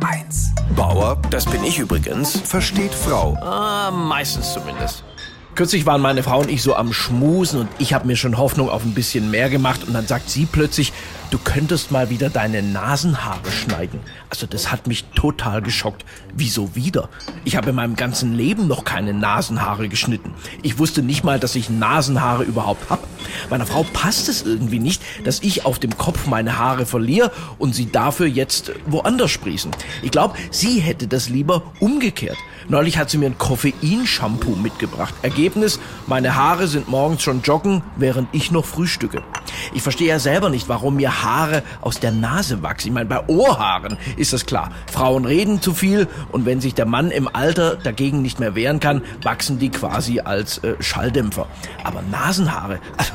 HR1. Bauer, das bin ich übrigens. Versteht Frau. Ah, meistens zumindest. Kürzlich waren meine Frau und ich so am Schmusen und ich habe mir schon Hoffnung auf ein bisschen mehr gemacht und dann sagt sie plötzlich, du könntest mal wieder deine Nasenhaare schneiden. Also das hat mich total geschockt. Wieso wieder? Ich habe in meinem ganzen Leben noch keine Nasenhaare geschnitten. Ich wusste nicht mal, dass ich Nasenhaare überhaupt hab. Meiner Frau passt es irgendwie nicht, dass ich auf dem Kopf meine Haare verliere und sie dafür jetzt woanders sprießen. Ich glaube, sie hätte das lieber umgekehrt. Neulich hat sie mir ein Koffeinshampoo mitgebracht. Ergebnis, meine Haare sind morgens schon joggen, während ich noch frühstücke. Ich verstehe ja selber nicht, warum mir Haare aus der Nase wachsen. Ich meine, bei Ohrhaaren ist das klar. Frauen reden zu viel und wenn sich der Mann im Alter dagegen nicht mehr wehren kann, wachsen die quasi als äh, Schalldämpfer. Aber Nasenhaare, also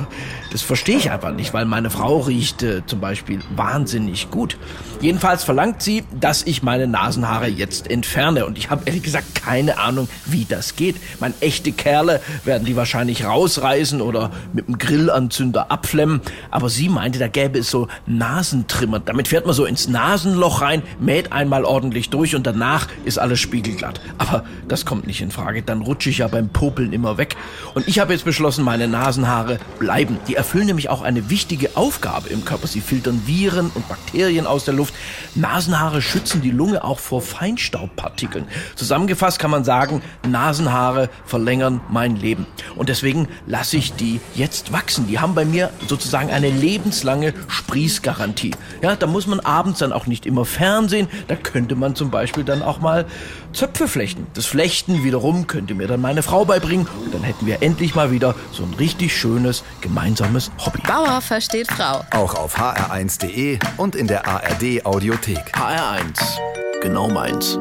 das verstehe ich einfach nicht, weil meine Frau riecht äh, zum Beispiel wahnsinnig gut. Jedenfalls verlangt sie, dass ich meine Nasenhaare jetzt entferne und ich habe ehrlich gesagt keine Ahnung, wie das geht. Mein echte Kerle werden die wahrscheinlich rausreißen oder mit dem Grillanzünder abflemmen. Aber sie meinte, da gäbe es so Nasentrimmer. Damit fährt man so ins Nasenloch rein, mäht einmal ordentlich durch und danach ist alles spiegelglatt. Aber das kommt nicht in Frage. Dann rutsche ich ja beim Popeln immer weg. Und ich habe jetzt beschlossen, meine Nasenhaare bleiben. Die erfüllen nämlich auch eine wichtige Aufgabe im Körper. Sie filtern Viren und Bakterien aus der Luft. Nasenhaare schützen die Lunge auch vor Feinstaubpartikeln. Zusammengefasst kann man sagen, Nasenhaare verlängern mein Leben. Und deswegen lasse ich die jetzt wachsen. Die haben bei mir sozusagen eine lebenslange Sprießgarantie. Ja, da muss man abends dann auch nicht immer Fernsehen. Da könnte man zum Beispiel dann auch mal Zöpfe flechten. Das Flechten wiederum könnte mir dann meine Frau beibringen. Und dann hätten wir endlich mal wieder so ein richtig schönes gemeinsames Hobby. Bauer versteht Frau. Auch auf hr1.de und in der ARD Audiothek. HR1. Genau meins.